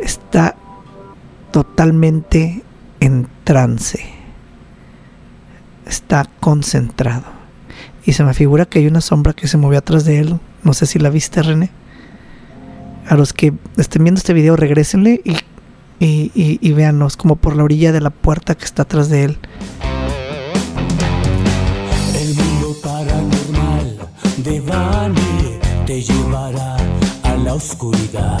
está totalmente en trance. Está concentrado. Y se me figura que hay una sombra que se movió atrás de él. No sé si la viste, René. A los que estén viendo este video, regresenle y, y, y, véanos como por la orilla de la puerta que está atrás de él. El mundo paranormal de Bani te llevará a la oscuridad.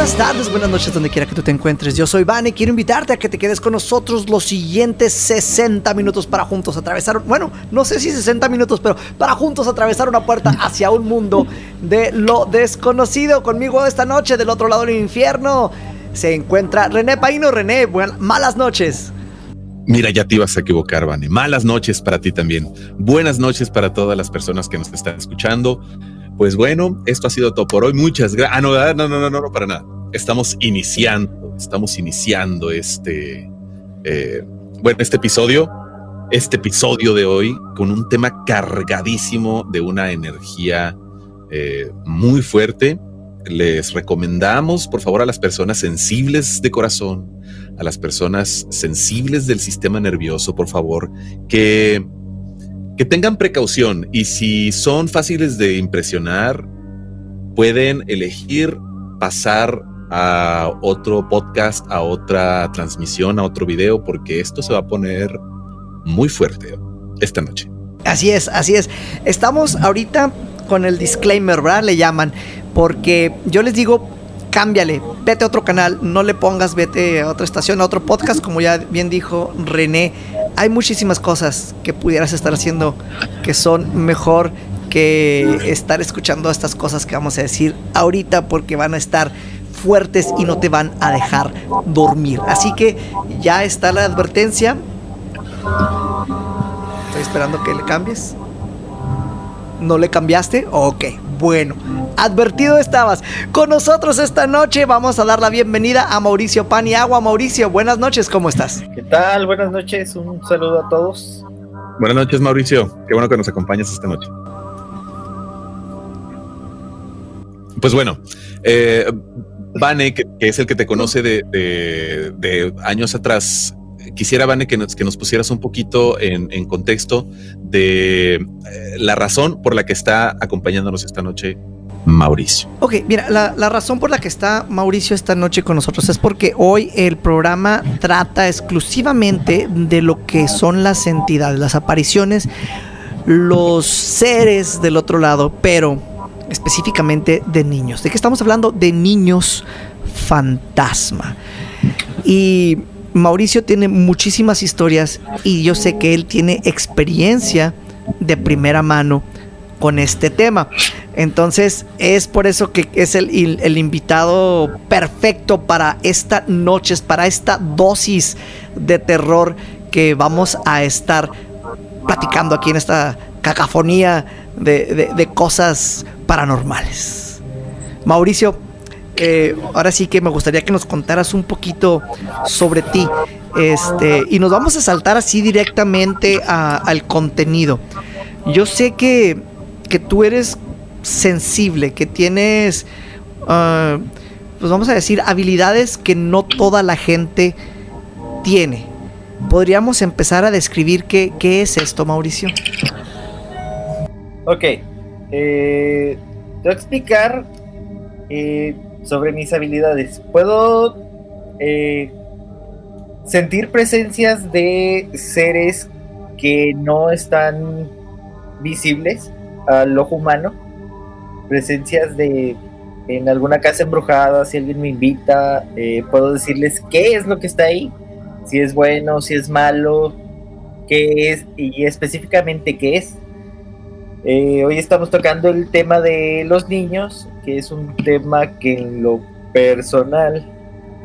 Buenas tardes, buenas noches, donde quiera que tú te encuentres. Yo soy Vane y quiero invitarte a que te quedes con nosotros los siguientes 60 minutos para juntos atravesar, bueno, no sé si 60 minutos, pero para juntos atravesar una puerta hacia un mundo de lo desconocido. Conmigo esta noche, del otro lado del infierno, se encuentra René Paino. René, buenas, malas noches. Mira, ya te ibas a equivocar, Vane. Malas noches para ti también. Buenas noches para todas las personas que nos están escuchando. Pues bueno, esto ha sido todo por hoy. Muchas gracias. Ah, no, no, no, no, no, para nada. Estamos iniciando, estamos iniciando este, eh, bueno, este episodio, este episodio de hoy con un tema cargadísimo de una energía eh, muy fuerte. Les recomendamos, por favor, a las personas sensibles de corazón, a las personas sensibles del sistema nervioso, por favor, que que tengan precaución y si son fáciles de impresionar, pueden elegir pasar a otro podcast, a otra transmisión, a otro video, porque esto se va a poner muy fuerte esta noche. Así es, así es. Estamos ahorita con el disclaimer, ¿verdad? Le llaman, porque yo les digo, cámbiale, vete a otro canal, no le pongas, vete a otra estación, a otro podcast, como ya bien dijo René. Hay muchísimas cosas que pudieras estar haciendo que son mejor que estar escuchando estas cosas que vamos a decir ahorita porque van a estar fuertes y no te van a dejar dormir. Así que ya está la advertencia. Estoy esperando que le cambies. ¿No le cambiaste? Ok, bueno. Advertido estabas. Con nosotros esta noche vamos a dar la bienvenida a Mauricio Paniagua. Mauricio, buenas noches, ¿cómo estás? ¿Qué tal? Buenas noches, un saludo a todos. Buenas noches, Mauricio. Qué bueno que nos acompañas esta noche. Pues bueno, eh, Vane, que, que, es el que te conoce de, de, de años atrás, quisiera, Vane, que nos, que nos pusieras un poquito en, en contexto de eh, la razón por la que está acompañándonos esta noche Mauricio. Ok, mira, la, la, razón por la que está Mauricio esta noche con nosotros es porque hoy el programa trata exclusivamente de lo que son las entidades, las apariciones, los seres del otro lado, pero específicamente de niños. ¿De qué estamos hablando? De niños fantasma. Y Mauricio tiene muchísimas historias y yo sé que él tiene experiencia de primera mano con este tema. Entonces es por eso que es el, invitado perfecto para esta noche, para esta dosis de terror que vamos a estar platicando aquí en esta cacofonía de, de, de cosas paranormales. Mauricio, ahora sí que me gustaría que nos contaras un poquito sobre ti. Este, y nos vamos a saltar así directamente al contenido. Yo sé que, que, tú eres sensible, que tienes, uh, pues vamos a decir, habilidades que no toda la gente tiene. ¿Podríamos empezar a describir qué, qué es esto, Mauricio? Ok. Eh, te voy a explicar eh, sobre mis habilidades. Puedo eh, sentir presencias de seres que no están visibles al ojo humano. Presencias de en alguna casa embrujada, si alguien me invita, eh, puedo decirles qué es lo que está ahí, si es bueno, si es malo, qué es y específicamente qué es. Eh, hoy estamos tocando el tema de los niños, que es un tema que en lo personal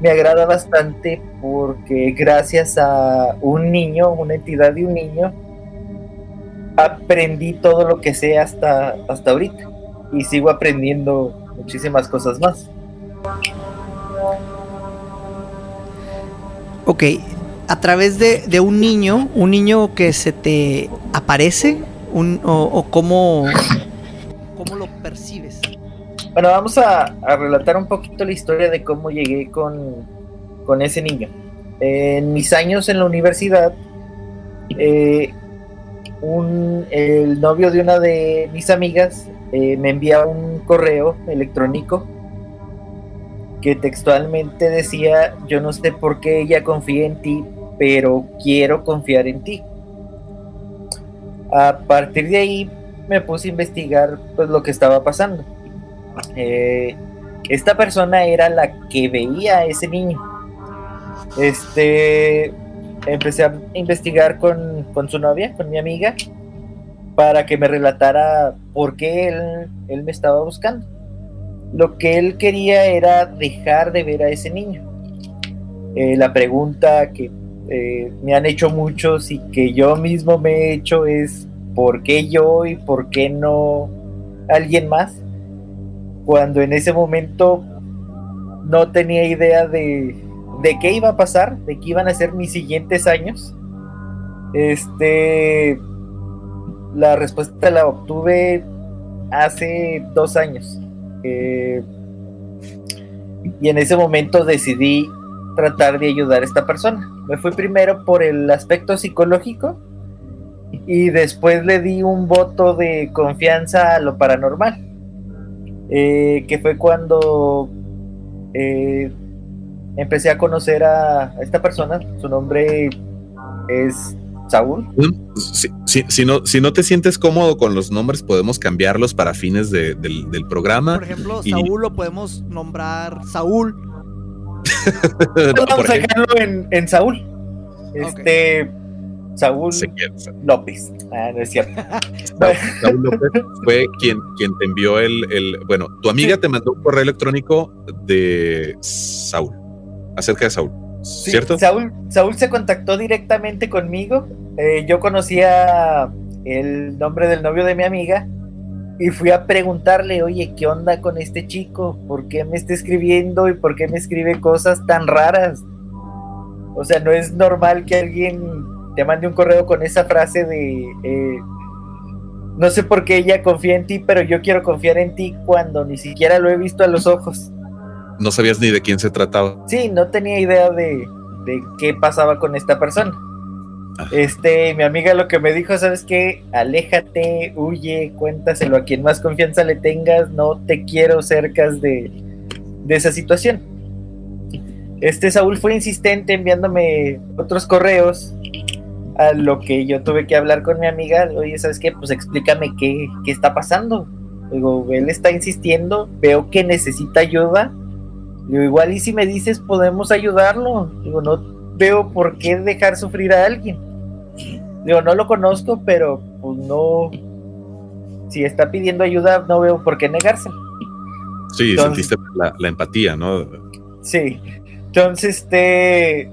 me agrada bastante porque gracias a un niño, una entidad de un niño, aprendí todo lo que sé hasta, hasta ahorita y sigo aprendiendo muchísimas cosas más. Ok, a través de, de un niño, un niño que se te aparece, un, o, cómo, cómo lo percibes. Bueno, vamos a, relatar un poquito la historia de cómo llegué con, con ese niño. En mis años en la universidad, eh, un- el novio de una de mis amigas eh, me envía un correo electrónico que textualmente decía, yo no sé por qué ella confía en ti, pero quiero confiar en ti. A partir de ahí me puse a investigar pues, lo que estaba pasando. Eh, esta persona era la que veía a ese niño. Este, empecé a investigar con, con su novia, con mi amiga, para que me relatara por qué él, él me estaba buscando. Lo que él quería era dejar de ver a ese niño. Eh, la pregunta que eh, me han hecho muchos y que yo mismo me he hecho es ¿por qué yo y por qué no alguien más? Cuando en ese momento no tenía idea de, de qué iba a pasar, de qué iban a ser mis siguientes años. Este, la respuesta la obtuve hace dos años. Y en ese momento decidí tratar de ayudar a esta persona. Me fui primero por el aspecto psicológico y después le di un voto de confianza a lo paranormal. Eh, que fue cuando eh, empecé a conocer a, esta persona. Su nombre es Saúl. Si, si- si no, si no te sientes cómodo con los nombres, podemos cambiarlos para fines de- del, del programa. Por ejemplo, y- Saúl lo podemos nombrar Saúl. No, Vamos a dejarlo en, en Saúl. Este. Saúl López. Ah, no es cierto. Saúl Saúl López fue quien, quien te envió el, el- Bueno, tu amiga Sí. te mandó un correo electrónico de Saúl, acerca de Saúl, Sí, ¿cierto? Saúl, Saúl se contactó directamente conmigo. Eh, yo conocía el nombre del novio de mi amiga y fui a preguntarle, oye, ¿qué onda con este chico? ¿Por qué me está escribiendo y por qué me escribe cosas tan raras? O sea, no es normal que alguien te mande un correo con esa frase de, eh, no sé por qué ella confía en ti, pero yo quiero confiar en ti cuando ni siquiera lo he visto a los ojos. No sabías ni de quién se trataba. Sí, no tenía idea de, de qué pasaba con esta persona. Este, mi amiga lo que me dijo, ¿sabes qué? Aléjate, huye, cuéntaselo a quien más confianza le tengas, no te quiero cerca de, de esa situación. Este Saúl fue insistente enviándome otros correos a lo que yo tuve que hablar con mi amiga. Oye, ¿sabes qué? Pues explícame qué, qué está pasando. Digo, él está insistiendo, veo que necesita ayuda. Digo, igual y si me dices podemos ayudarlo. Digo, no veo por qué dejar sufrir a alguien. Digo, no lo conozco, pero pues no. Si está pidiendo ayuda, no veo por qué negarse. Sí, Entonces- sentiste la, la empatía, ¿no? Sí. Entonces, este.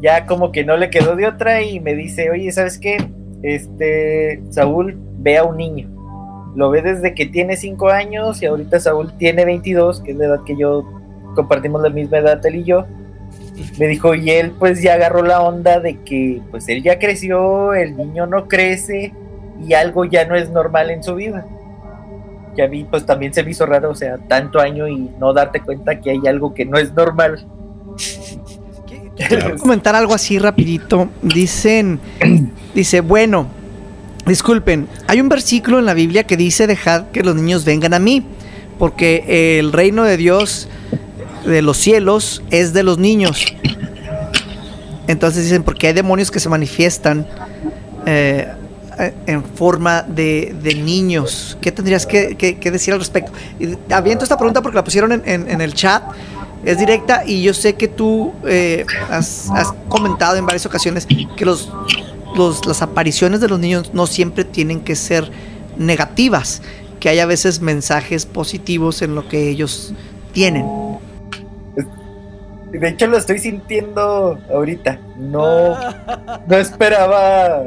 Ya como que no le quedó de otra y me dice, oye, ¿sabes qué? Este. Saúl ve a un niño. Lo ve desde que tiene 5 años y ahorita Saúl tiene 22, que es la edad que yo compartimos la misma edad, él y yo. Me dijo, y él pues ya agarró la onda de que pues él ya creció, el niño no crece y algo ya no es normal en su vida. Y a mí pues también se me hizo raro, o sea, tanto año y no darte cuenta que hay algo que no es normal. Quiero comentar algo así rapidito. Dicen, dice, bueno, disculpen, hay un versículo en la Biblia que dice, dejad que los niños vengan a mí, porque el reino de Dios de los cielos es de los niños. Entonces dicen, porque hay demonios que se manifiestan eh, eh, en forma de, de niños. ¿Qué tendrías que, que- decir al respecto? Aviento esta pregunta porque la pusieron en, en- en el chat. Es directa y yo sé que tú eh, has, has comentado en varias ocasiones que los, los- las apariciones de los niños no siempre tienen que ser negativas, que hay a veces mensajes positivos en lo que ellos tienen. De hecho lo estoy sintiendo ahorita. No, no esperaba,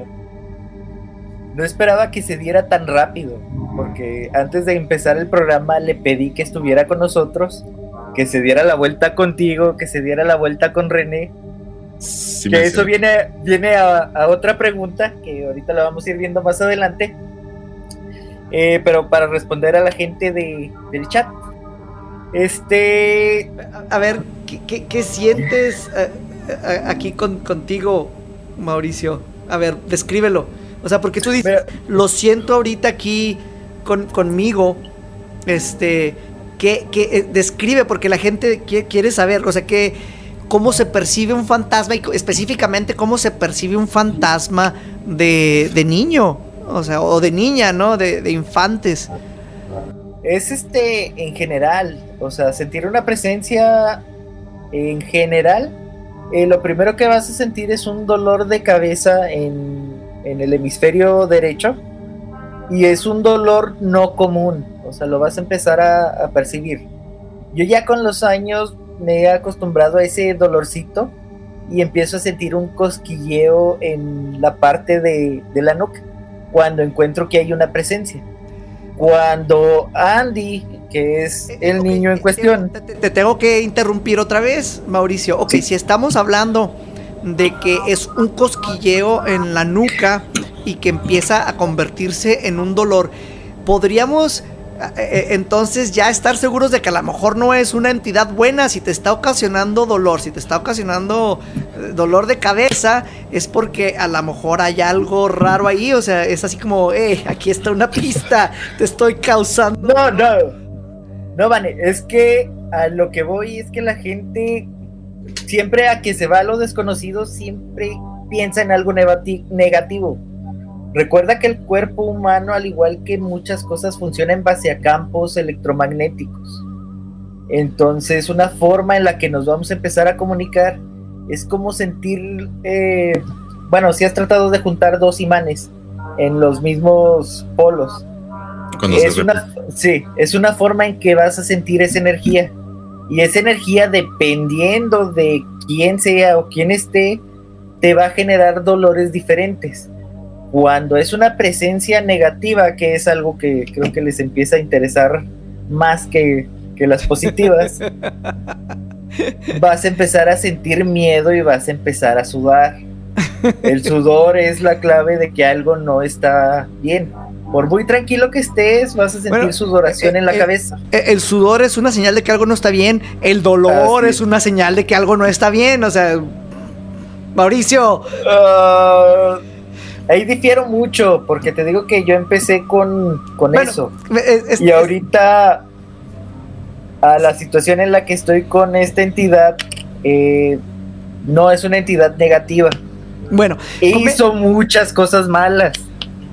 no esperaba que se diera tan rápido, porque antes de empezar el programa le pedí que estuviera con nosotros, que se diera la vuelta contigo, que se diera la vuelta con René. Sí que eso sé. viene, viene a, a otra pregunta que ahorita la vamos a ir viendo más adelante. Eh, pero para responder a la gente de, del chat. Este. A ver, ¿qué, qué- qué sientes eh, eh, aquí con, contigo, Mauricio? A ver, descríbelo. O sea, porque tú dices, lo siento ahorita aquí con, conmigo. Este, que, que eh, describe, porque la gente quiere, quiere saber, o sea, que cómo se percibe un fantasma y específicamente cómo se percibe un fantasma de, de niño, o sea, o de niña, ¿no? De, de infantes. Es este en general, o sea, sentir una presencia en general, eh, lo primero que vas a sentir es un dolor de cabeza en, en el hemisferio derecho y es un dolor no común, o sea, lo vas a empezar a, a percibir. Yo ya con los años me he acostumbrado a ese dolorcito y empiezo a sentir un cosquilleo en la parte de, de la nuca cuando encuentro que hay una presencia cuando Andy, que es el Ok, niño en te- cuestión, Te, te- te tengo que interrumpir otra vez, Mauricio. Ok, Sí. si estamos hablando de que es un cosquilleo en la nuca y que empieza a convertirse en un dolor, podríamos eh, eh, entonces ya estar seguros de que a lo mejor no es una entidad buena si te está ocasionando dolor, si te está ocasionando eh, dolor de cabeza, es porque a lo mejor hay algo raro ahí, o sea, es así como, eh, aquí está una pista, te estoy causando... no, no, no, Vane, es que a lo que voy es que la gente siempre a que se va a lo desconocido siempre piensa en algo negati- negativo. Recuerda que el cuerpo humano, al igual que muchas cosas, funciona en base a campos electromagnéticos. Entonces, una forma en la que nos vamos a empezar a comunicar es como sentir, eh, bueno, si has tratado de juntar dos imanes en los mismos polos. Cuando Es una, sí, es una forma en que vas a sentir esa energía. Y esa energía, dependiendo de quién sea o quién esté, te va a generar dolores diferentes. Cuando es una presencia negativa, que es algo que creo que les empieza a interesar más que, que las positivas, vas a empezar a sentir miedo y vas a empezar a sudar. El sudor es la clave de que algo no está bien. Por muy tranquilo que estés, vas a sentir Bueno, sudoración eh, en la eh, cabeza. Eh, El sudor es una señal de que algo no está bien. El dolor Así es es. una señal de que algo no está bien. O sea, Mauricio, Ah, ahí difiero mucho, porque te digo que yo empecé con, con Bueno, eso. es- Y ahorita, a la situación en la que estoy con esta entidad, eh, no es una entidad negativa. bueno, Hizo muchas cosas malas.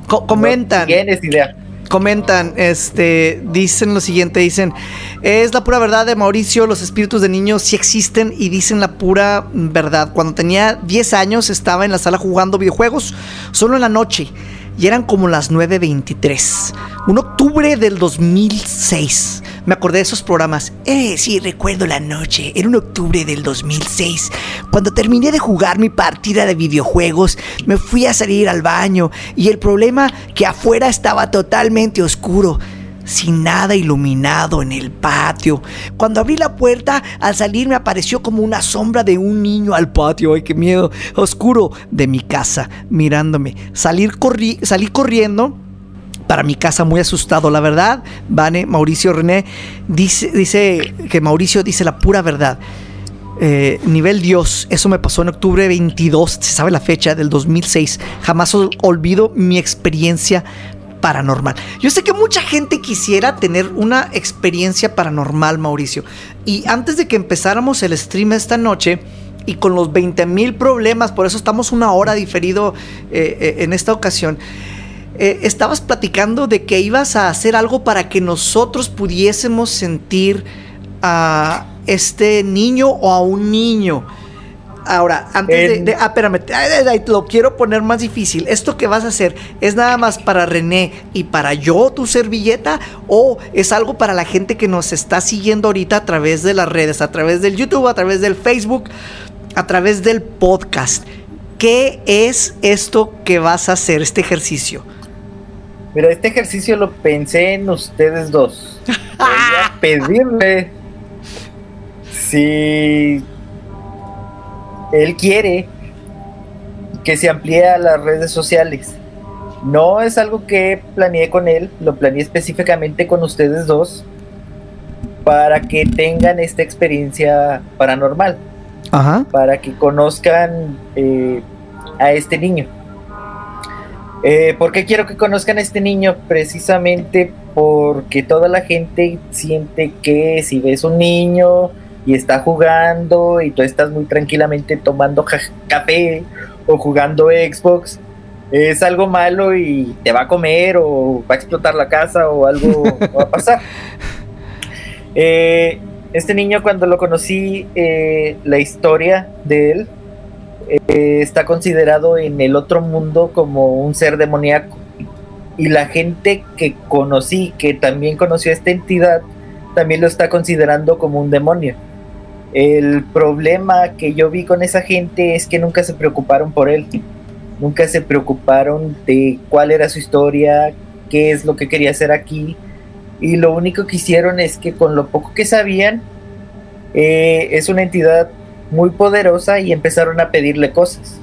co- comentan. No tienes idea. Comentan, este, dicen lo siguiente, dicen, es la pura verdad de Mauricio, los espíritus de niños sí existen y dicen la pura verdad. Cuando tenía 10 años estaba en la sala jugando videojuegos, solo en la noche, y eran como las 9.23, un octubre del 2006. Me acordé de esos programas. Eh, sí, recuerdo la noche. Era un octubre del 2006. Cuando terminé de jugar mi partida de videojuegos, me fui a salir al baño y el problema que afuera estaba totalmente oscuro. Sin nada iluminado en el patio. Cuando abrí la puerta, al salir me apareció como una sombra de un niño al patio. ¡Ay, qué miedo! Oscuro de mi casa, mirándome. Salir corri salí corriendo para mi casa muy asustado, la verdad. Vane, Mauricio René dice, dice que Mauricio dice la pura verdad. Eh, nivel Dios, eso me pasó en octubre 22, se sabe la fecha del 2006. Jamás ol- olvido mi experiencia paranormal. Yo sé que mucha gente quisiera tener una experiencia paranormal, Mauricio. Y antes de que empezáramos el stream esta noche, y con los 20 mil problemas, por eso estamos una hora diferido eh, eh, en esta ocasión, eh, estabas platicando de que ibas a hacer algo para que nosotros pudiésemos sentir a este niño o a un niño. Ahora, antes de, En- de- Ah, espérame. Lo quiero poner más difícil. ¿Esto que vas a hacer es nada más para René y para yo, tu servilleta? ¿O es algo para la gente que nos está siguiendo ahorita a través de las redes, a través del YouTube, a través del Facebook, a través del podcast? ¿Qué es esto que vas a hacer, este ejercicio? Mira, este ejercicio lo pensé en ustedes dos. Voy a pedirle si él quiere que se amplíe a las redes sociales. No es algo que planeé con él, lo planeé específicamente con ustedes dos para que tengan esta experiencia paranormal, Ajá. para que conozcan eh, a este niño. Eh, ¿Por qué quiero que conozcan a este niño? Precisamente porque toda la gente siente que si ves un niño y está jugando y tú estás muy tranquilamente tomando café o jugando Xbox, es algo malo y te va a comer o va a explotar la casa o algo va a pasar. Eh, este niño cuando lo conocí, eh, la historia de él eh, está considerado en el otro mundo como un ser demoníaco. Y la gente que conocí, que también conoció a esta entidad, también lo está considerando como un demonio. El problema que yo vi con esa gente es que nunca se preocuparon por él. Nunca se preocuparon de cuál era su historia, qué es lo que quería hacer aquí. Y lo único que hicieron es que con lo poco que sabían, eh, es una entidad muy poderosa y empezaron a pedirle cosas.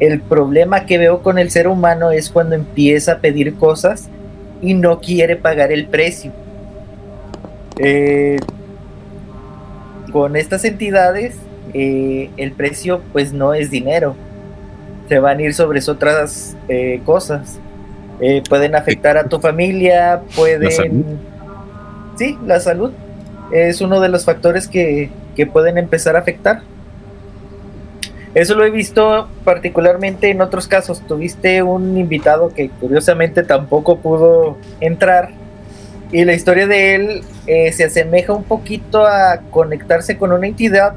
El problema que veo con el ser humano es cuando empieza a pedir cosas y no quiere pagar el precio. Eh, con estas entidades, eh, el precio pues no es dinero. Se van a ir sobre otras eh, cosas. Eh, pueden afectar a tu familia, pueden... salud. Sí, la salud es uno de los factores que, que pueden empezar a afectar. Eso lo he visto particularmente en otros casos. Tuviste un invitado que curiosamente tampoco pudo entrar y la historia de él eh, se asemeja un poquito a conectarse con una entidad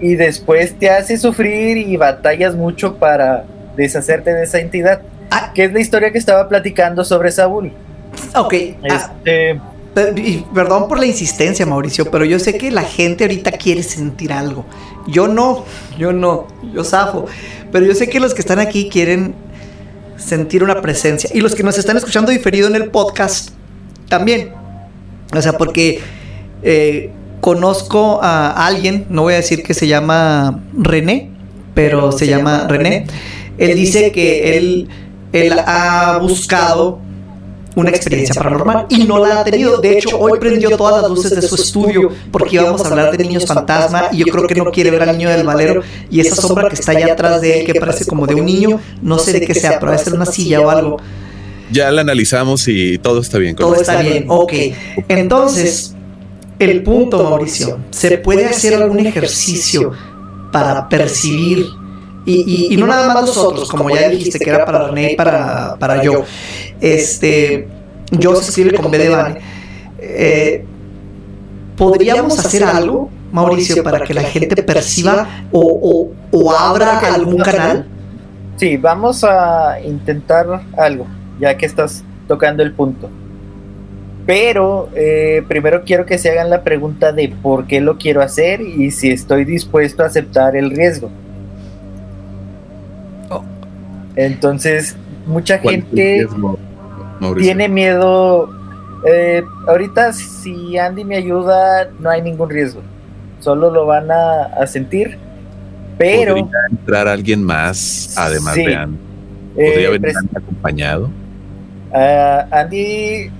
y después te hace sufrir y batallas mucho para deshacerte de esa entidad. Ah. Que es la historia que estaba platicando sobre Saúl. Ok. ah, Este, Perdón por la insistencia, Mauricio, pero yo sé que la gente ahorita quiere sentir algo. Yo no, yo no, yo zafo. Pero yo sé que los que están aquí quieren sentir una presencia. Y los que nos están escuchando diferido en el podcast también. O sea, porque eh, conozco a alguien, no voy a decir que se llama René, pero se llama René. Él dice que él, él ha buscado una experiencia paranormal y no la ha tenido. De hecho, hoy prendió todas las luces de su estudio porque íbamos a hablar de niños fantasma y yo creo que no quiere ver al niño del valero y esa sombra que está allá atrás de él que parece como de un niño, no sé de qué sea, pero va a ser una silla o algo. Ya la analizamos y todo está bien. con Todo eso. está bien, ok. Entonces, el punto, Mauricio, ¿se puede hacer algún ejercicio para percibir? Y, y- y no nada más nosotros, como ya dijiste que era para René y para, para yo. Este, yo se escribe con B de Vane. Eh, ¿Podríamos hacer algo, Mauricio, para que la gente perciba o, o- o abra algún canal? Sí, vamos a intentar algo, ya que estás tocando el punto. Pero eh, primero quiero que se hagan la pregunta de por qué lo quiero hacer y si estoy dispuesto a aceptar el riesgo. Oh. Entonces, mucha ¿Cuál es el gente riesgo, tiene miedo. eh, ahorita, si Andy me ayuda, no hay ningún riesgo. Solo lo van a, a sentir. Pero. ¿Podría entrar alguien más además Sí. de Andy? eh, ¿Podría venir pres- Andy acompañado? Ah, Andy,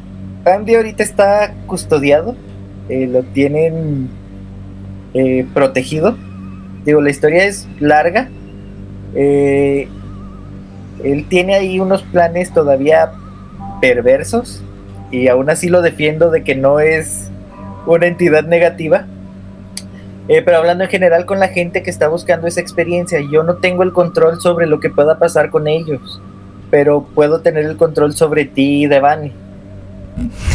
Andy ahorita está custodiado, eh, lo tienen eh, protegido. Digo, la historia es larga. Eh, él tiene ahí unos planes todavía perversos y aún así lo defiendo de que no es una entidad negativa. Pero hablando en general con la gente que está buscando esa experiencia, yo no tengo el control sobre lo que pueda pasar con ellos pero puedo tener el control sobre ti, Devani.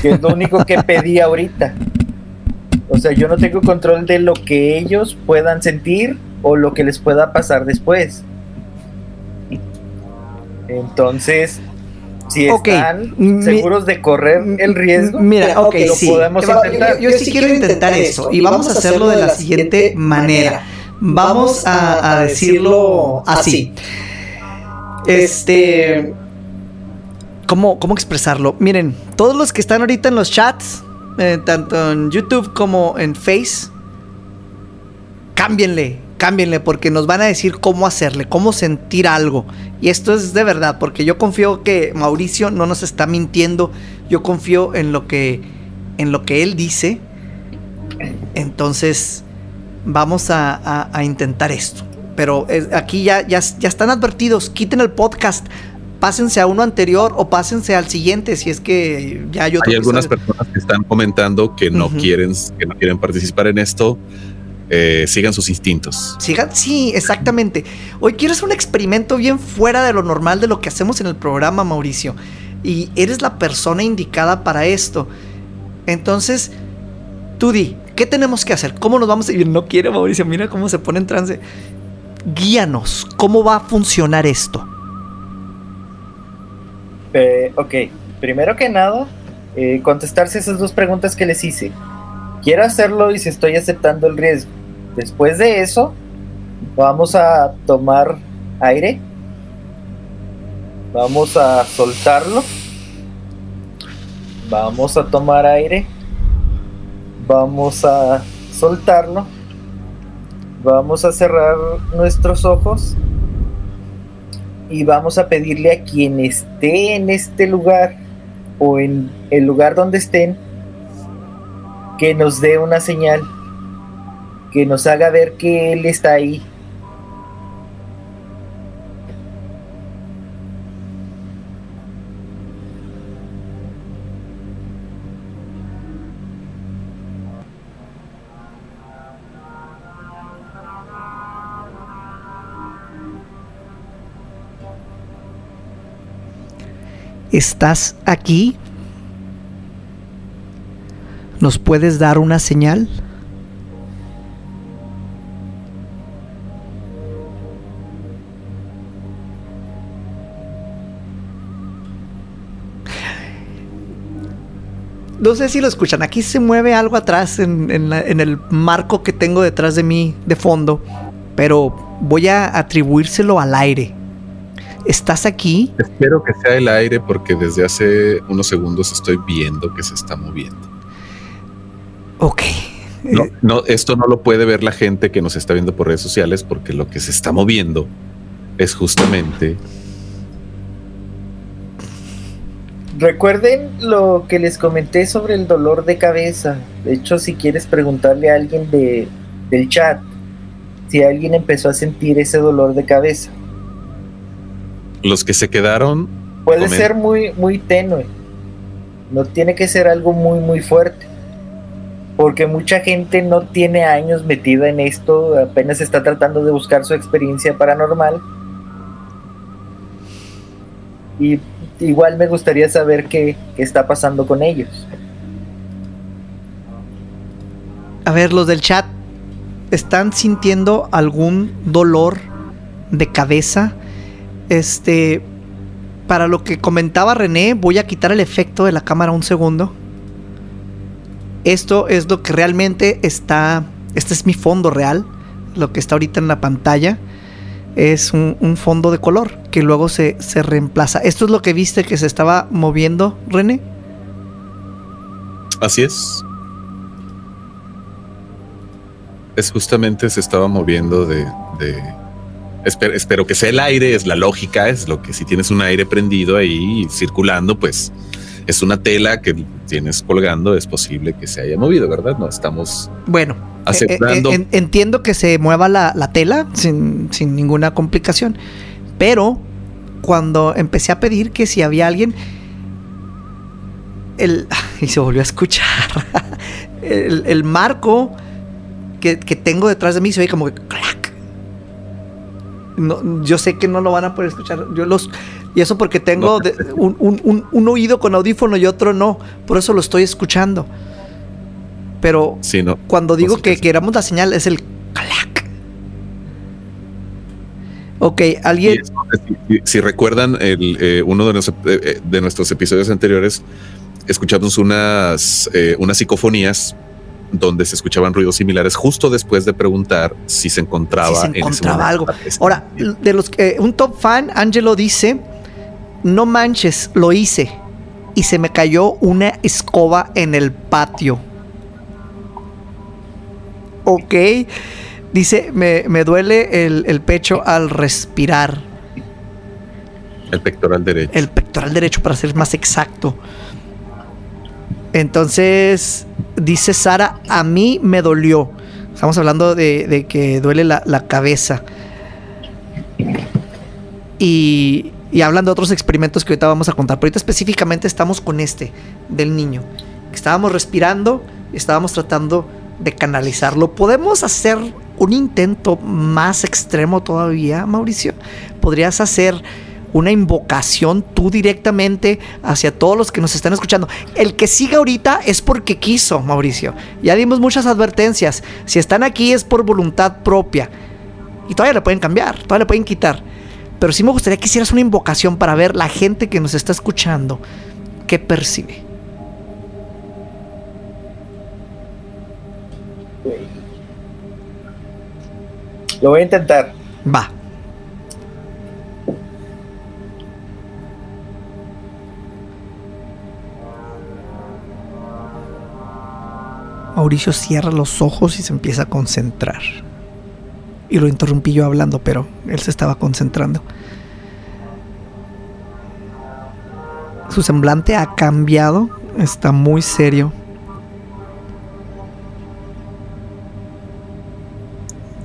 Que es lo único que pedí ahorita. O sea, yo no tengo control de lo que ellos puedan sentir o lo que les pueda pasar después. Entonces, si están seguros de correr el riesgo, Mira, ok, lo sí. podemos Yo- intentar. Yo, yo sí quiero intentar eso y vamos a hacerlo de la siguiente manera. Vamos a, a decirlo así. Este. ¿Cómo, ¿Cómo expresarlo? Miren, todos los que están ahorita en los chats, eh, tanto en YouTube como en Face, cámbienle, cámbienle, porque nos van a decir cómo hacerle, cómo sentir algo. Y esto es de verdad, porque yo confío que Mauricio no nos está mintiendo. Yo confío en lo que, en lo que él dice. Entonces, vamos a, a- a intentar esto. Pero aquí ya, ya, ya están advertidos. Quiten el podcast. Pásense a uno anterior o pásense al siguiente si es que ya hay otro. Hay algunas sale. personas que están comentando que no quieren, que no quieren participar en esto. Eh, sigan sus instintos. Sigan, sí, exactamente. Hoy quiero hacer un experimento bien fuera de lo normal de lo que hacemos en el programa, Mauricio. Y eres la persona indicada para esto. Entonces, tú di, ¿qué tenemos que hacer? ¿Cómo nos vamos a ir? No quiere, Mauricio, mira cómo se pone en trance. Guíanos, ¿cómo va a funcionar esto? Eh, ok, primero que nada, eh, contestarse esas dos preguntas que les hice. Quiero hacerlo y si estoy aceptando el riesgo. Después de eso, vamos a tomar aire. Vamos a soltarlo. Vamos a tomar aire. Vamos a soltarlo. Vamos a cerrar nuestros ojos y vamos a pedirle a quien esté en este lugar o en el lugar donde estén que nos dé una señal, que nos haga ver que Él está ahí. ¿Estás aquí? ¿Nos puedes dar una señal? No sé si lo escuchan. Aquí se mueve algo atrás en, el marco que tengo detrás de mí de fondo. Pero voy a atribuírselo al aire. ¿Estás aquí? Espero que sea el aire porque desde hace unos segundos estoy viendo que se está moviendo. Ok. No, no, esto no lo puede ver la gente que nos está viendo por redes sociales porque lo que se está moviendo es justamente Recuerden lo que les comenté sobre el dolor de cabeza. De hecho, si quieres preguntarle a alguien de, del chat si alguien empezó a sentir ese dolor de cabeza. Los que se quedaron. Puede ser muy, muy tenue. No tiene que ser algo muy, muy fuerte. Porque mucha gente no tiene años metida en esto, apenas está tratando de buscar su experiencia paranormal. Y igual me gustaría saber qué, qué está pasando con ellos. A ver, los del chat, ¿están sintiendo algún dolor de cabeza? Este, para lo que comentaba René, voy a quitar el efecto de la cámara un segundo. Esto es lo que realmente está, este es mi fondo real, lo que está ahorita en la pantalla. Es un, fondo de color que luego se, se reemplaza. ¿Esto es lo que viste que se estaba moviendo, René? Así es. Es justamente se estaba moviendo de. de- espero, espero que sea el aire, es la lógica, es lo que si tienes un aire prendido ahí circulando, pues es una tela que tienes colgando, es posible que se haya movido, ¿verdad? No estamos Bueno, Aceptando. eh, eh, en- entiendo que se mueva la, la tela sin, sin ninguna complicación. Pero cuando empecé a pedir que si había alguien. El, y se volvió a escuchar. El, el marco que, que tengo detrás de mí se oye como que. No, yo sé que no lo van a poder escuchar. Yo los. Y eso porque tengo No. de- un, un- un- un oído con audífono y otro no. Por eso lo estoy escuchando. Pero Sí, no. cuando digo que queramos la señal es el clac. Ok, alguien. Eso, Si, recuerdan el, eh, uno de, nuestros- eh, eh, de nuestros episodios anteriores, escuchamos unas, eh, unas psicofonías donde se escuchaban ruidos similares justo después de preguntar si se encontraba, Si se encontraba algo. la peste. Ahora, de los que un top fan, Angelo dice: No manches, lo hice. Y se me cayó una escoba en el patio. Ok. Dice: Me, me duele el, el pecho al respirar. el pectoral derecho. El pectoral derecho, para ser más exacto. Entonces, dice Sara: A mí me dolió. Estamos hablando de, que duele la, cabeza. Y, y hablan de otros experimentos que ahorita vamos a contar. Pero ahorita específicamente estamos con este, del niño. Estábamos respirando estábamos tratando de canalizarlo. ¿Podemos hacer un intento más extremo todavía, Mauricio? ¿Podrías hacer una invocación tú directamente hacia todos los que nos están escuchando? El que siga ahorita es porque quiso, Mauricio. Ya dimos muchas advertencias. Si están aquí es por voluntad propia. Y todavía le pueden cambiar, todavía le pueden quitar. Pero sí me gustaría que hicieras una invocación para ver la gente que nos está escuchando qué percibe. Lo voy a intentar. Va. Mauricio cierra los ojos y se empieza a concentrar. Y lo interrumpí yo hablando, pero él se estaba concentrando. Su semblante ha cambiado, está muy serio.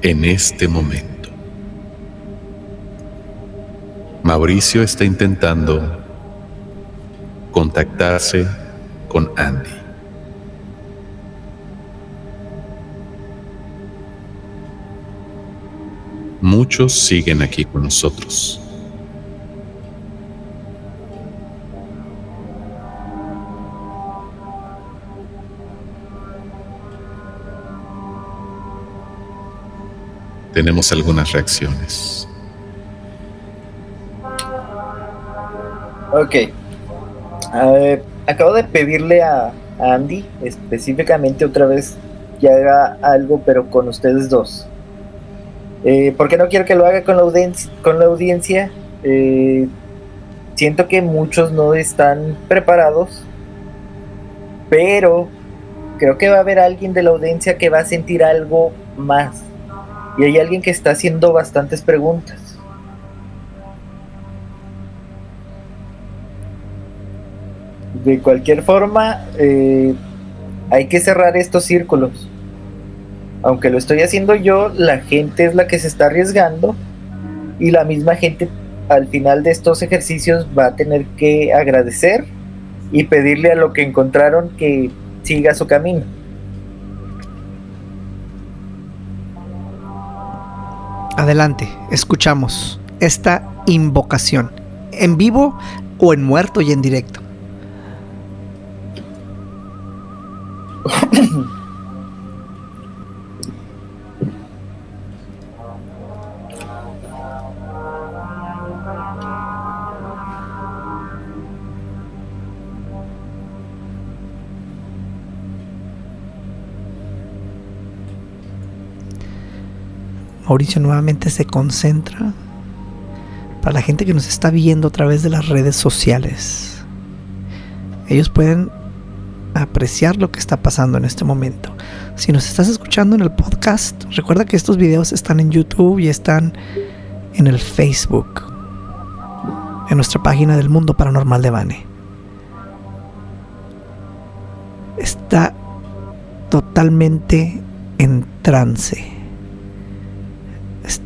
En este momento, Mauricio está intentando contactarse con Andy. Muchos siguen aquí con nosotros. Tenemos algunas reacciones. Ok. Acabo de pedirle a Andy específicamente otra vez que haga algo, pero con ustedes dos. Eh, porque no quiero que lo haga con la audiencia. Con la audiencia. Eh, siento que muchos no están preparados. Pero creo que va a haber alguien de la audiencia que va a sentir algo más. Y hay alguien que está haciendo bastantes preguntas. De cualquier forma, eh, hay que cerrar estos círculos. Aunque lo estoy haciendo yo, la gente es la que se está arriesgando y la misma gente al final de estos ejercicios va a tener que agradecer y pedirle a lo que encontraron que siga su camino. Adelante, escuchamos esta invocación. ¿En vivo o en muerto y en directo? Mauricio nuevamente se concentra para la gente que nos está viendo a través de las redes sociales. Ellos pueden apreciar lo que está pasando en este momento. Si nos estás escuchando en el podcast, recuerda que estos videos están en YouTube y están en el Facebook, en nuestra página del Mundo Paranormal de Bane. Está totalmente en trance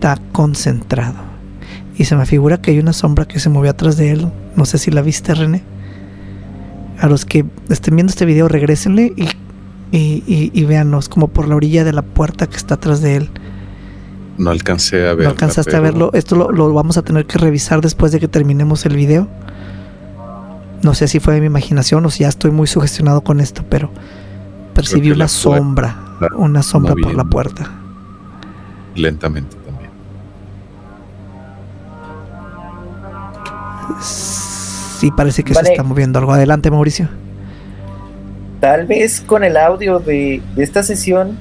está concentrado. Y se me figura que hay una sombra que se movió atrás de él. No sé si la viste, René. A los que estén viendo este video, regrésenle y, y, y, y véanos como por la orilla de la puerta que está atrás de él. No alcancé a verlo. No alcanzaste a verlo. Esto lo, lo vamos a tener que revisar después de que terminemos el video. No sé si fue mi imaginación o si ya estoy muy sugestionado con esto, pero percibí una sombra. Una sombra por la puerta. Lentamente Sí, parece que Vale. se está moviendo algo. Adelante, Mauricio. Tal vez con el audio de, de esta sesión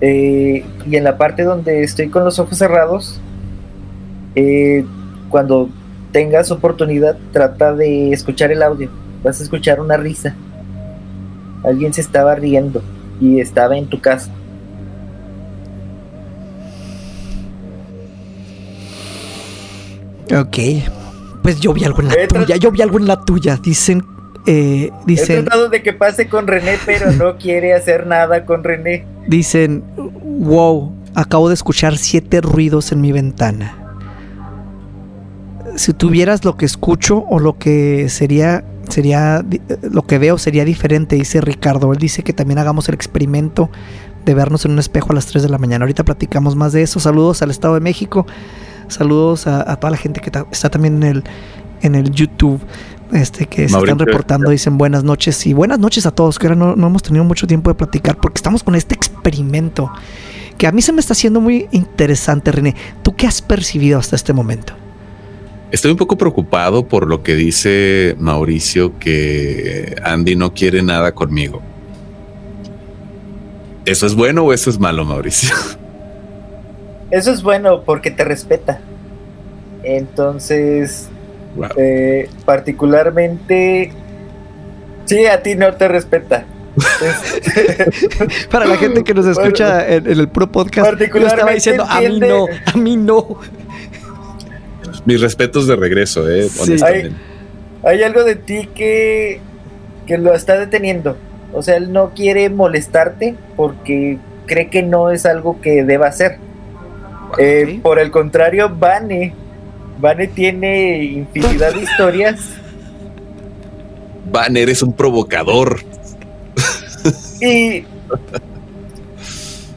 eh, y en la parte donde estoy con los ojos cerrados, eh, cuando tengas oportunidad, trata de escuchar el audio. Vas a escuchar una risa. Alguien se estaba riendo y estaba en tu casa. Ok. Pues yo vi algo en la He tuya. Yo vi algo en la tuya. Dicen. eh, He dicen. tratado de que pase con René, pero no quiere hacer nada con René. Dicen. Wow. Acabo de escuchar siete ruidos en mi ventana. Si tuvieras lo que escucho o lo que sería. Sería. Lo que veo sería diferente, dice Ricardo. Él dice que también hagamos el experimento de vernos en un espejo a las 3 de la mañana. Ahorita platicamos más de eso. Saludos al Estado de México. Saludos a, a toda la gente que ta- está también en el, en el YouTube. Este, que se están reportando, dicen buenas noches y buenas noches a todos, que ahora no, no hemos tenido mucho tiempo de platicar porque estamos con este experimento que a mí se me está haciendo muy interesante, René. ¿Tú qué has percibido hasta este momento? Estoy un poco preocupado por lo que dice Mauricio que Andy no quiere nada conmigo. ¿Eso es bueno o eso es malo, Mauricio? Eso es bueno porque te respeta. Entonces, Wow. eh, particularmente, sí, a ti no te respeta. Es- Para la gente que nos escucha en, en el puro podcast, yo estaba diciendo, a mí no, a mí no. Mis respetos de regreso, eh, Sí. honestamente. hay algo de ti que, que lo está deteniendo. O sea, él no quiere molestarte porque cree que no es algo que deba hacer. Eh, por el contrario, Vane, Vane tiene infinidad de historias Van, eres un provocador. y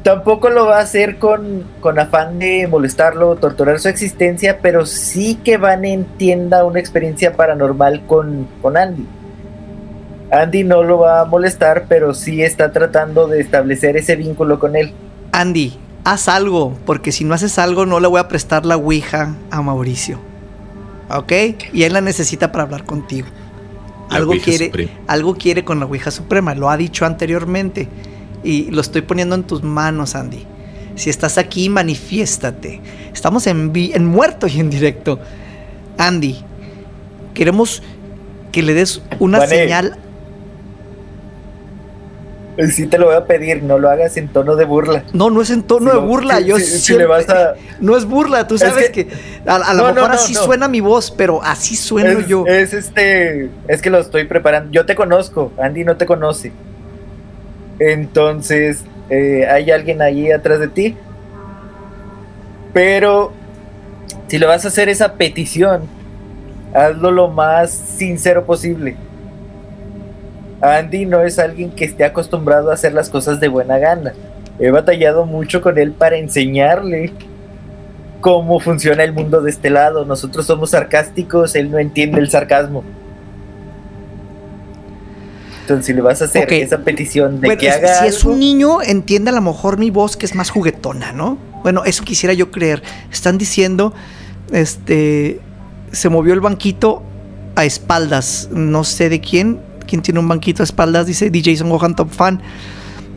tampoco lo va a hacer con, con afán de molestarlo o torturar su existencia, pero sí que Vane entienda una experiencia paranormal con, con Andy. Andy no lo va a molestar, pero sí está tratando de establecer ese vínculo con él. Andy, haz algo, porque si no haces algo no le voy a prestar la Ouija a Mauricio. ¿Ok? Y él la necesita para hablar contigo. Algo quiere, Suprema. algo quiere con la Ouija Suprema, lo ha dicho anteriormente. Y lo estoy poniendo en tus manos, Andy. Si estás aquí, manifiéstate. Estamos en, en muerto y en directo. Andy, queremos que le des una señal. Sí te lo voy a pedir, no lo hagas en tono de burla. No, no es en tono Si de lo- burla. si- yo si- si siempre- le vas a- No es burla, tú Es sabes que, que- a, a lo No, no, mejor no, así suena mi voz, pero así sueno es, yo. es este, es que lo estoy preparando. Yo te conozco, Andy no te conoce. Entonces, eh, hay alguien ahí atrás de ti. Pero si le vas a hacer esa petición, hazlo lo más sincero posible. Andy no es alguien que esté acostumbrado a hacer las cosas de buena gana. He batallado mucho con él para enseñarle cómo funciona el mundo de este lado. Nosotros somos sarcásticos, él no entiende el sarcasmo. Entonces, si le vas a hacer esa petición de Bueno, que haga si es un niño, entiende a lo mejor mi voz que es más juguetona, ¿no? Bueno, eso quisiera yo creer. Están diciendo, este, se movió el banquito a espaldas, no sé de quién, quién tiene un banquito a espaldas, dice DJ Son Gohan Top Fan.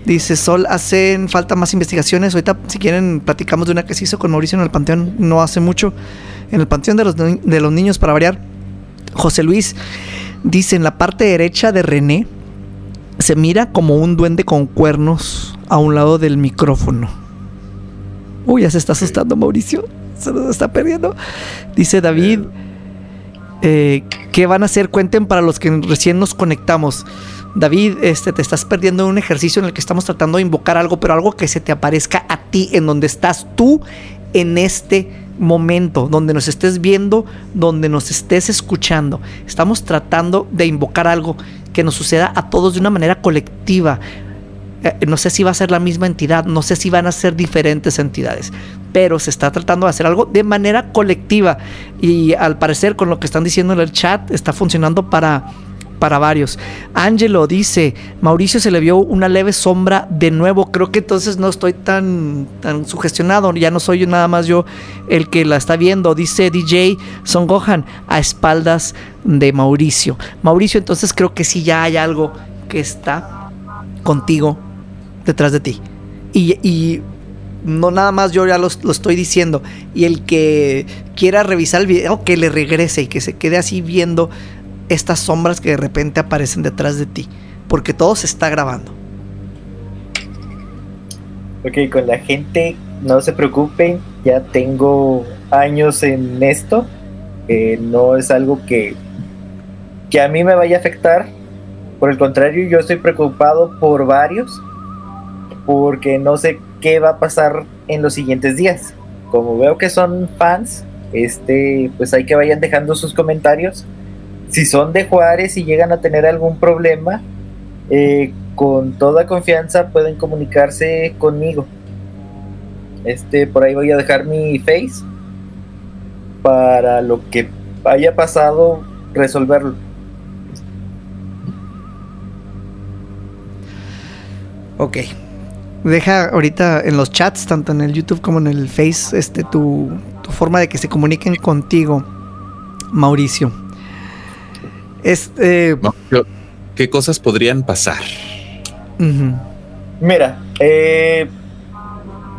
Dice Sol, hacen falta más investigaciones. Ahorita, si quieren, platicamos de una que se hizo con Mauricio en el Panteón no hace mucho. En el Panteón de los, de los Niños, para variar. José Luis dice: en la parte derecha de René se mira como un duende con cuernos a un lado del micrófono. Uy, ya se está asustando Mauricio. Se nos está perdiendo. Dice David. Eh, ¿Qué van a hacer? Cuenten para los que recién nos conectamos. David, este, te estás perdiendo un ejercicio en el que estamos tratando de invocar algo, pero algo que se te aparezca a ti, en donde estás tú en este momento, donde nos estés viendo, donde nos estés escuchando. Estamos tratando de invocar algo que nos suceda a todos de una manera colectiva. Eh, no sé si va a ser la misma entidad, no sé si van a ser diferentes entidades, pero se está tratando de hacer algo de manera colectiva y al parecer con lo que están diciendo en el chat está funcionando para para varios. Angelo dice, Mauricio se le vio una leve sombra de nuevo. Creo que entonces no estoy tan, tan sugestionado, ya no soy nada más yo el que la está viendo. Dice DJ Son Gohan a espaldas de Mauricio. Mauricio, entonces creo que sí ya hay algo que está contigo detrás de ti. Y, y no nada más yo ya lo, lo, estoy diciendo. Y el que quiera revisar el video, que le regrese y que se quede así viendo estas sombras que de repente aparecen detrás de ti. Porque todo se está grabando. Ok, con la gente, no se preocupen, ya tengo años en esto. Eh, no es algo que, que a mí me vaya a afectar. Por el contrario, yo estoy preocupado por varios. Porque no sé qué va a pasar en los siguientes días. Como veo que son fans, este, pues hay que vayan dejando sus comentarios si son de Juárez y llegan a tener algún problema, eh, con toda confianza pueden comunicarse conmigo. Este, por ahí voy a dejar mi face para lo que haya pasado resolverlo. Ok. Deja ahorita en los chats, tanto en el YouTube como en el Face, este, tu, tu forma de que se comuniquen contigo, Mauricio. Este. ¿Qué cosas podrían pasar? Uh -huh. Mira, eh,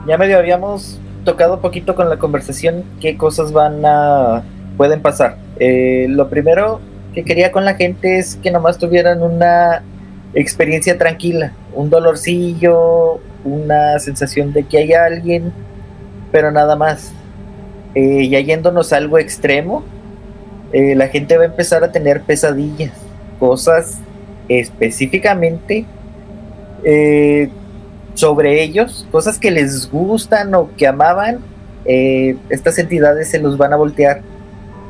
ya medio habíamos tocado un poquito con la conversación qué cosas van a. pueden pasar. Eh, lo primero que quería con la gente es que nomás tuvieran una experiencia tranquila, un dolorcillo, una sensación de que hay alguien, pero nada más. Eh, ya yéndonos a algo extremo, eh, la gente va a empezar a tener pesadillas, cosas específicamente eh, sobre ellos, cosas que les gustan o que amaban, eh, estas entidades se los van a voltear,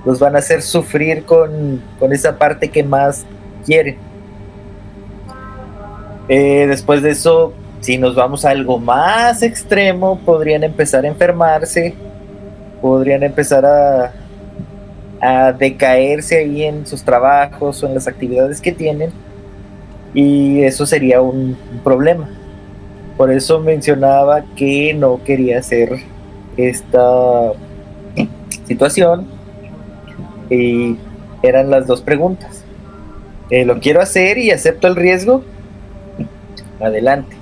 los van a hacer sufrir con, con esa parte que más quieren. Después de eso, si nos vamos a algo más extremo, podrían empezar a enfermarse, podrían empezar a, a decaerse ahí en sus trabajos o en las actividades que tienen y eso sería un, problema. Por eso mencionaba que no quería hacer esta situación y eran las dos preguntas. Eh, ¿Lo quiero hacer y acepto el riesgo? Adelante.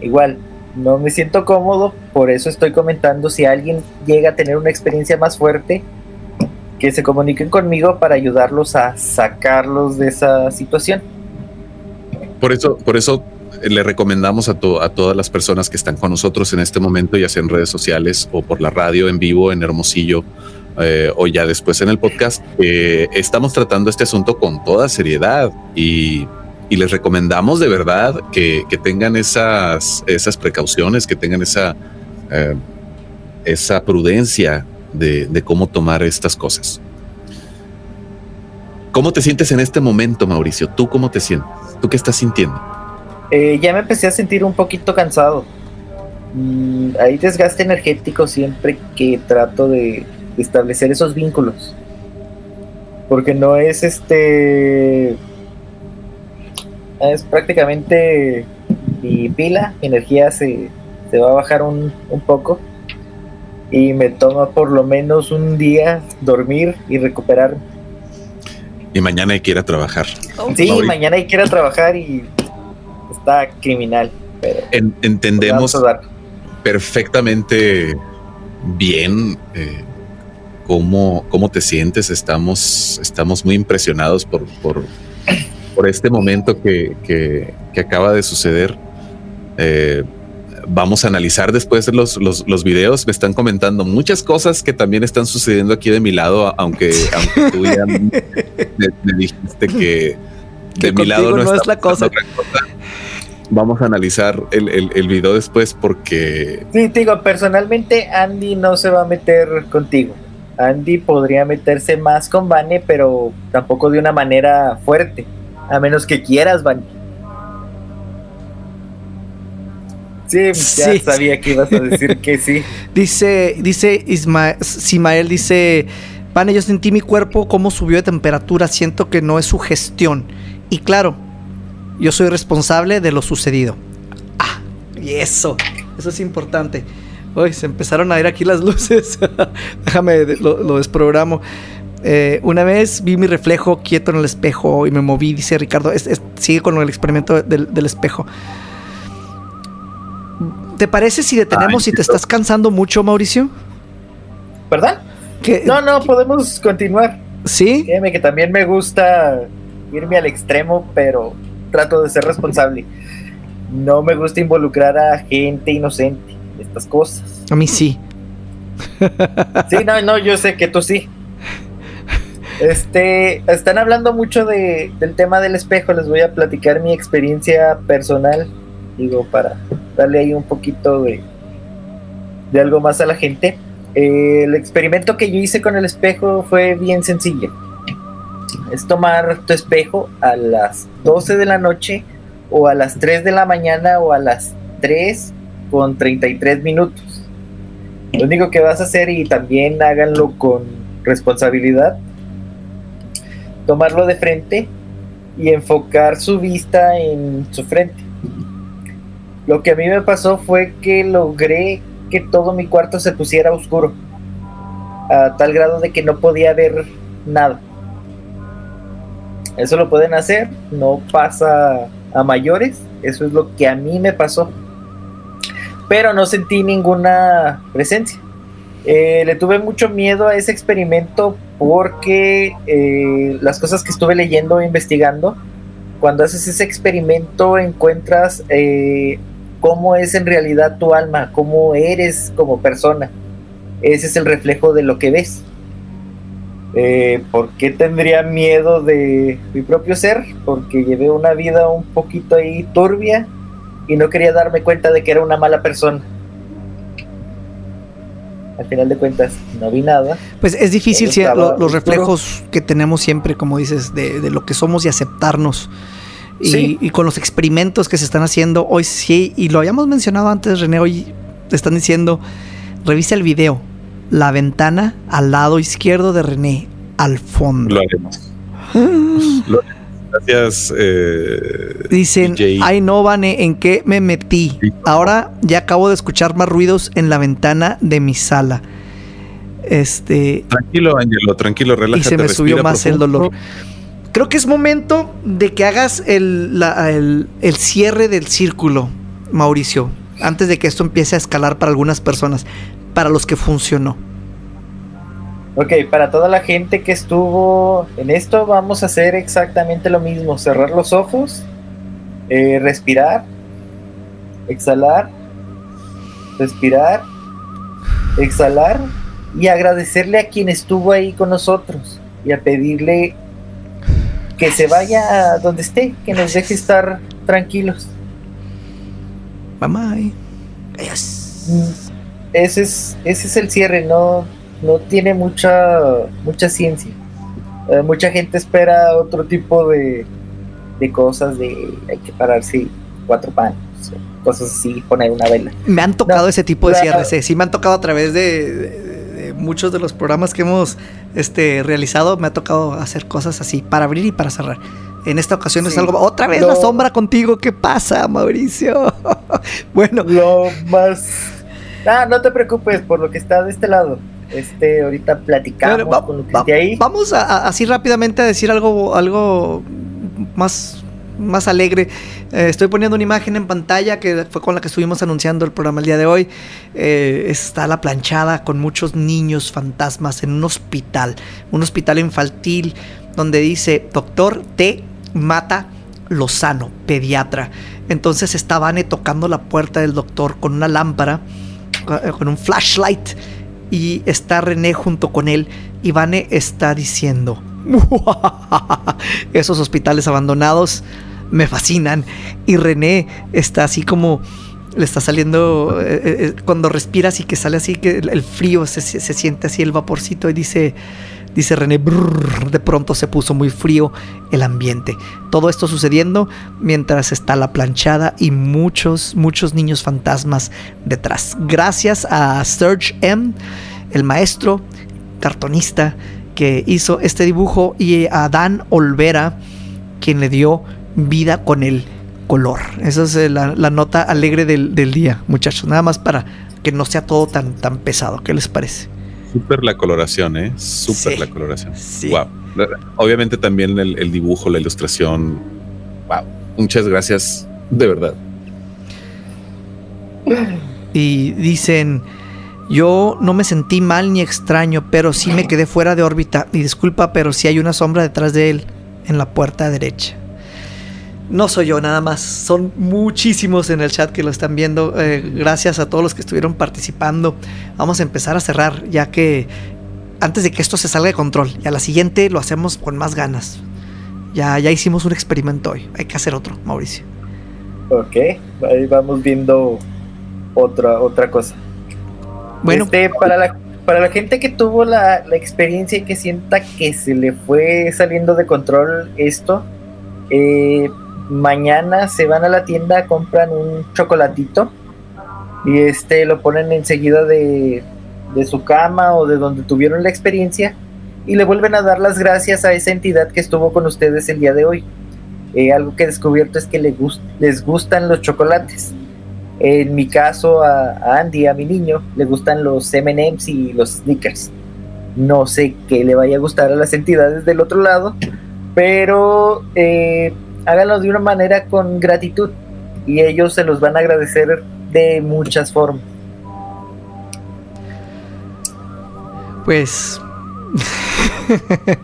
Igual, no me siento cómodo, por eso estoy comentando si alguien llega a tener una experiencia más fuerte, que se comuniquen conmigo para ayudarlos a sacarlos de esa situación. Por eso, por eso le recomendamos a, todas las personas que están con nosotros en este momento, ya sea en redes sociales o por la radio en vivo en Hermosillo eh, o ya después en el podcast, eh, estamos tratando este asunto con toda seriedad y, y les recomendamos de verdad que, que, tengan esas, esas precauciones, que tengan esa, eh, esa prudencia de, de, cómo tomar estas cosas. ¿Cómo te sientes en este momento, Mauricio? ¿Tú cómo te sientes? ¿Tú qué estás sintiendo? Eh, ya me empecé a sentir un poquito cansado. Mm, hay desgaste energético siempre que trato de, establecer esos vínculos. Porque no es este. Es prácticamente mi pila, mi energía se, se va a bajar un, un poco y me toma por lo menos un día dormir y recuperar. Y mañana hay que ir a trabajar. Sí, Mauricio. mañana hay que ir a trabajar y está criminal. Pero en, entendemos perfectamente bien eh, cómo, cómo te sientes. Estamos, estamos muy impresionados por, por, por este momento que, que, que, acaba de suceder. Eh, vamos a analizar después los, los, los, videos. Me están comentando muchas cosas que también están sucediendo aquí de mi lado, aunque, aunque tú ya me, me, dijiste que, que de mi lado no, no es la cosa. cosa. Vamos a analizar el, el, el, video después porque... Sí, te digo, personalmente Andy no se va a meter contigo. Andy podría meterse más con Vane, pero tampoco de una manera fuerte. A menos que quieras, Vane. Sí, ya sí, sabía que ibas a decir que sí. Dice, dice Ismael, dice, Vane, yo sentí mi cuerpo cómo subió de temperatura, siento que no es su gestión. Y claro, yo soy responsable de lo sucedido. Ah, y eso, eso es importante. Uy, se empezaron a ir aquí las luces. Déjame, lo, lo desprogramo. Eh, una vez vi mi reflejo quieto en el espejo y me moví, dice Ricardo. Es, es- sigue con el experimento del, del espejo. ¿Te parece si detenemos Ay, si te estás cansando mucho, Mauricio? ¿Verdad? ¿Qué- No, no, podemos continuar. ¿Sí? Créeme que también me gusta irme al extremo, pero trato de ser responsable. No me gusta involucrar a gente inocente en estas cosas. A mí sí. Sí, no, no, yo sé que tú sí. Este, están hablando mucho de, del tema del espejo. Les voy a platicar mi experiencia personal, digo, para darle ahí un poquito de, de algo más a la gente. Eh, el experimento que yo hice con el espejo fue bien sencillo. Es tomar tu espejo a las 12 de la noche o a las 3 de la mañana o a las 3 con 33 minutos. Lo único que vas a hacer y también háganlo con responsabilidad, tomarlo de frente y enfocar su vista en su frente. Lo que a mí me pasó fue que logré que todo mi cuarto se pusiera oscuro, a tal grado de que no podía ver nada. Eso lo pueden hacer, no pasa a mayores, eso es lo que a mí me pasó. Pero no sentí ninguna presencia. Eh, le tuve mucho miedo a ese experimento porque eh, las cosas que estuve leyendo e investigando, cuando haces ese experimento encuentras eh, cómo es en realidad tu alma, cómo eres como persona. Ese es el reflejo de lo que ves. Eh, ¿Por qué tendría miedo de mi propio ser? Porque llevé una vida un poquito ahí turbia y no quería darme cuenta de que era una mala persona. Al final de cuentas, no vi nada. Pues es difícil si- lo- los reflejos que tenemos siempre, como dices, de, de lo que somos y aceptarnos. Y, Sí. y con los experimentos que se están haciendo hoy sí, y lo habíamos mencionado antes, René, hoy te están diciendo, revisa el video, la ventana al lado izquierdo de René, al fondo. Lo haremos. Lo haremos. Gracias. eh, Dicen, DJ. ay no, Vane, ¿en qué me metí? Ahora ya acabo de escuchar más ruidos en la ventana de mi sala. Este, Tranquilo, Ángelo, tranquilo, relájate. y se me subió más el dolor. Creo que es momento de que hagas el, la- el- el cierre del círculo, Mauricio, antes de que esto empiece a escalar para algunas personas, para los que funcionó. Ok, para toda la gente que estuvo en esto, vamos a hacer exactamente lo mismo. Cerrar los ojos, eh, respirar, exhalar, respirar, exhalar y agradecerle a quien estuvo ahí con nosotros y a pedirle que se vaya a donde esté, que nos deje estar tranquilos. Mamá. Adiós. Ese es, ese es el cierre, no, no tiene mucha, mucha ciencia. Eh, mucha gente espera otro tipo de, de cosas, de hay que pararse cuatro panes, cosas así, poner una vela. Me han tocado No, ese tipo de cierres, eh. sí me han tocado a través de, de- de muchos de los programas que hemos este, realizado, me ha tocado hacer cosas así, para abrir y para cerrar. En esta ocasión es algo, otra vez la sombra contigo, ¿qué pasa, Mauricio? bueno, Lo más... Ah, no te preocupes por lo que está de este lado. Este, ahorita platicamos Bueno, va- con lo que va- esté ahí. Vamos a, a- así rápidamente a decir algo, algo más, más alegre. Eh, estoy poniendo una imagen en pantalla que fue con la que estuvimos anunciando el programa el día de hoy. Eh, está la planchada con muchos niños fantasmas en un hospital, un hospital infantil donde dice doctor T mata Lozano, pediatra. Entonces está Vane tocando la puerta del doctor con una lámpara, eh, con un flashlight y está René junto con él. Y Vane está diciendo, esos hospitales abandonados me fascinan y René está así como le está saliendo eh, eh, cuando respira así que sale así que el, el frío se, se- se siente así el vaporcito y dice dice René de pronto se puso muy frío el ambiente todo esto sucediendo mientras está la planchada y muchos muchos niños fantasmas detrás gracias a Serge M el maestro cartonista que hizo este dibujo y a Dan Olvera quien le dio vida con el color. Esa es eh, la, la nota alegre del, del día, muchachos. Nada más para que no sea todo tan, tan pesado. ¿Qué les parece? Súper la coloración, ¿eh? Súper Sí. la coloración. Sí. Wow. Obviamente también el, el dibujo, la ilustración. Wow. Muchas gracias, de verdad. Y dicen, yo no me sentí mal ni extraño, pero sí me quedé fuera de órbita. Y disculpa, pero sí hay una sombra detrás de él, en la puerta derecha. No soy yo nada más, son muchísimos en el chat que lo están viendo. Eh, gracias a todos los que estuvieron participando. Vamos a empezar a cerrar, ya que antes de que esto se salga de control. Y a la siguiente lo hacemos con más ganas. Ya, ya hicimos un experimento hoy. Hay que hacer otro, Mauricio. Ok, ahí vamos viendo otra, otra cosa. Bueno, Este, para, la, para la gente que tuvo la, la experiencia y que sienta que se le fue saliendo de control esto, eh, mañana se van a la tienda, compran un chocolatito y este lo ponen enseguida de, de su cama o de donde tuvieron la experiencia y le vuelven a dar las gracias a esa entidad que estuvo con ustedes el día de hoy. Eh, algo que he descubierto es que les gustan los chocolates. En mi caso, a, Andy, a mi niño, le gustan los MMs y los Snickers. No sé qué le vaya a gustar a las entidades del otro lado, pero eh, háganlo de una manera con gratitud y ellos se los van a agradecer de muchas formas. Pues.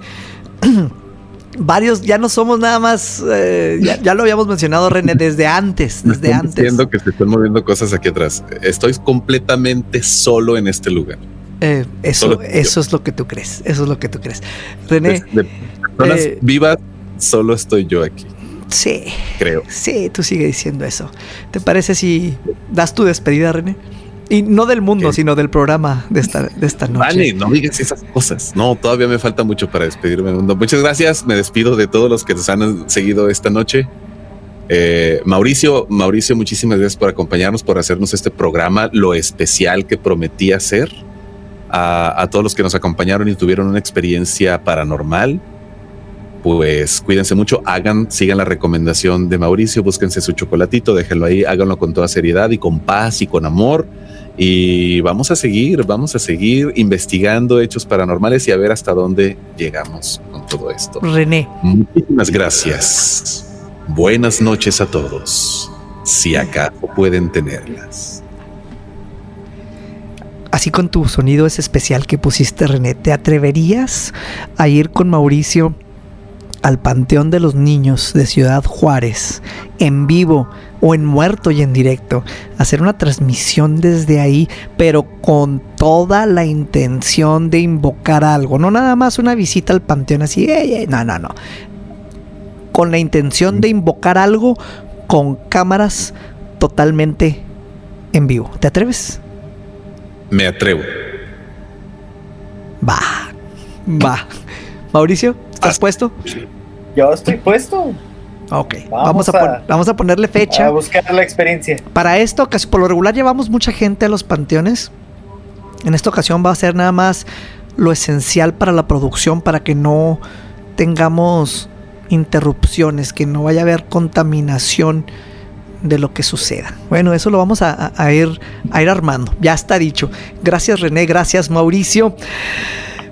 Varios, ya no somos nada más. eh, ya, ya lo habíamos mencionado, René, desde antes. Desde diciendo que se están moviendo cosas aquí atrás. Estoy completamente solo en este lugar. Eh, eso, Solo yo. eso es lo que tú crees. Eso es lo que tú crees. René, De, de personas eh, vivas, solo estoy yo aquí, sí, creo. sí, tú sigue diciendo eso. ¿Te parece si das tu despedida, René? Y no del mundo, Ok. sino del programa de esta, de esta noche. Vale, no digas esas cosas. No, todavía me falta mucho para despedirme. mundo. Muchas gracias. Me despido de todos los que nos han seguido esta noche. Eh, Mauricio, Mauricio, muchísimas gracias por acompañarnos, por hacernos este programa, lo especial que prometí hacer. A, a todos los que nos acompañaron y tuvieron una experiencia paranormal, pues cuídense mucho, hagan, sigan la recomendación de Mauricio, búsquense su chocolatito, déjenlo ahí, háganlo con toda seriedad y con paz y con amor. Y vamos a seguir, vamos a seguir investigando hechos paranormales y a ver hasta dónde llegamos con todo esto. René, Muchísimas gracias. Buenas noches a todos, si acaso pueden tenerlas. así con tu sonido ese especial que pusiste, René, ¿te atreverías a ir con Mauricio al Panteón de los Niños de Ciudad Juárez en vivo o en muerto y en directo? Hacer una transmisión desde ahí, pero con toda la intención de invocar algo, no nada más una visita al Panteón así, "Ey, ey", no, no, no. Con la intención de invocar algo con cámaras totalmente en vivo. ¿Te atreves? Me atrevo. Va, va. Mauricio, ¿estás Ah. puesto? Yo estoy puesto Ok, vamos, Vamos a, vamos a ponerle fecha. a buscar la experiencia. Para esta ocasión, por lo regular llevamos mucha gente a los panteones. En esta ocasión va a ser nada más lo esencial para la producción, para que no tengamos interrupciones, que no vaya a haber contaminación de lo que suceda. Bueno, eso lo vamos a, a- a ir, a ir armando. Ya está dicho. Gracias René, gracias Mauricio.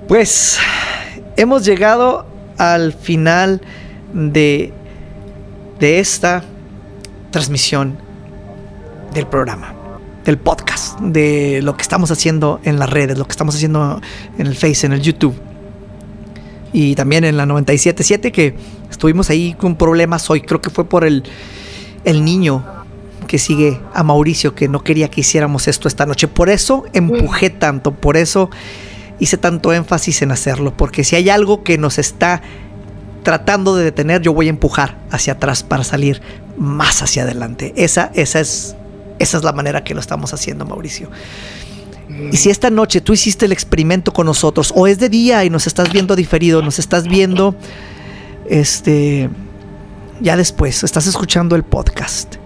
Pues hemos llegado al final de, de esta transmisión del programa, del podcast, de lo que estamos haciendo en las redes, lo que estamos haciendo en el Face, en el YouTube. Y también en la 977 que estuvimos ahí con problemas hoy, creo que fue por el, el niño que sigue a Mauricio que no quería que hiciéramos esto esta noche. Por eso empujé tanto, por eso hice tanto énfasis en hacerlo, porque si hay algo que nos está tratando de detener, yo voy a empujar hacia atrás para salir más hacia adelante. Esa, esa es, esa es la manera que lo estamos haciendo, Mauricio. Y si esta noche tú hiciste el experimento con nosotros, o es de día y nos estás viendo diferido, nos estás viendo, este, ya después, estás escuchando el podcast.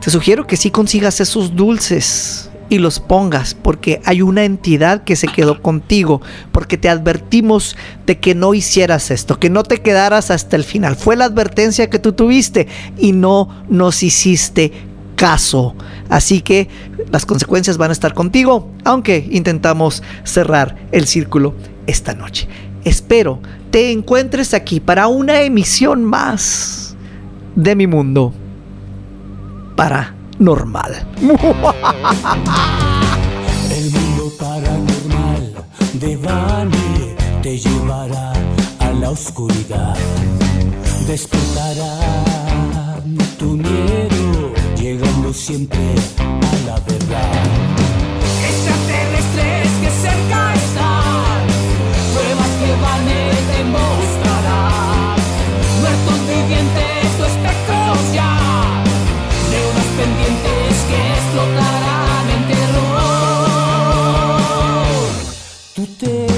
Te sugiero que sí consigas esos dulces y los pongas, porque hay una entidad que se quedó contigo, porque te advertimos de que no hicieras esto, que no te quedaras hasta el final. Fue la advertencia que tú tuviste y no nos hiciste caso. Así que las consecuencias van a estar contigo, aunque intentamos cerrar el círculo esta noche. Espero te encuentres aquí para una emisión más de mi mundo paranormal. El mundo paranormal de Vani te llevará a la oscuridad. Despertará tu miedo, llegando siempre a la verdad. day.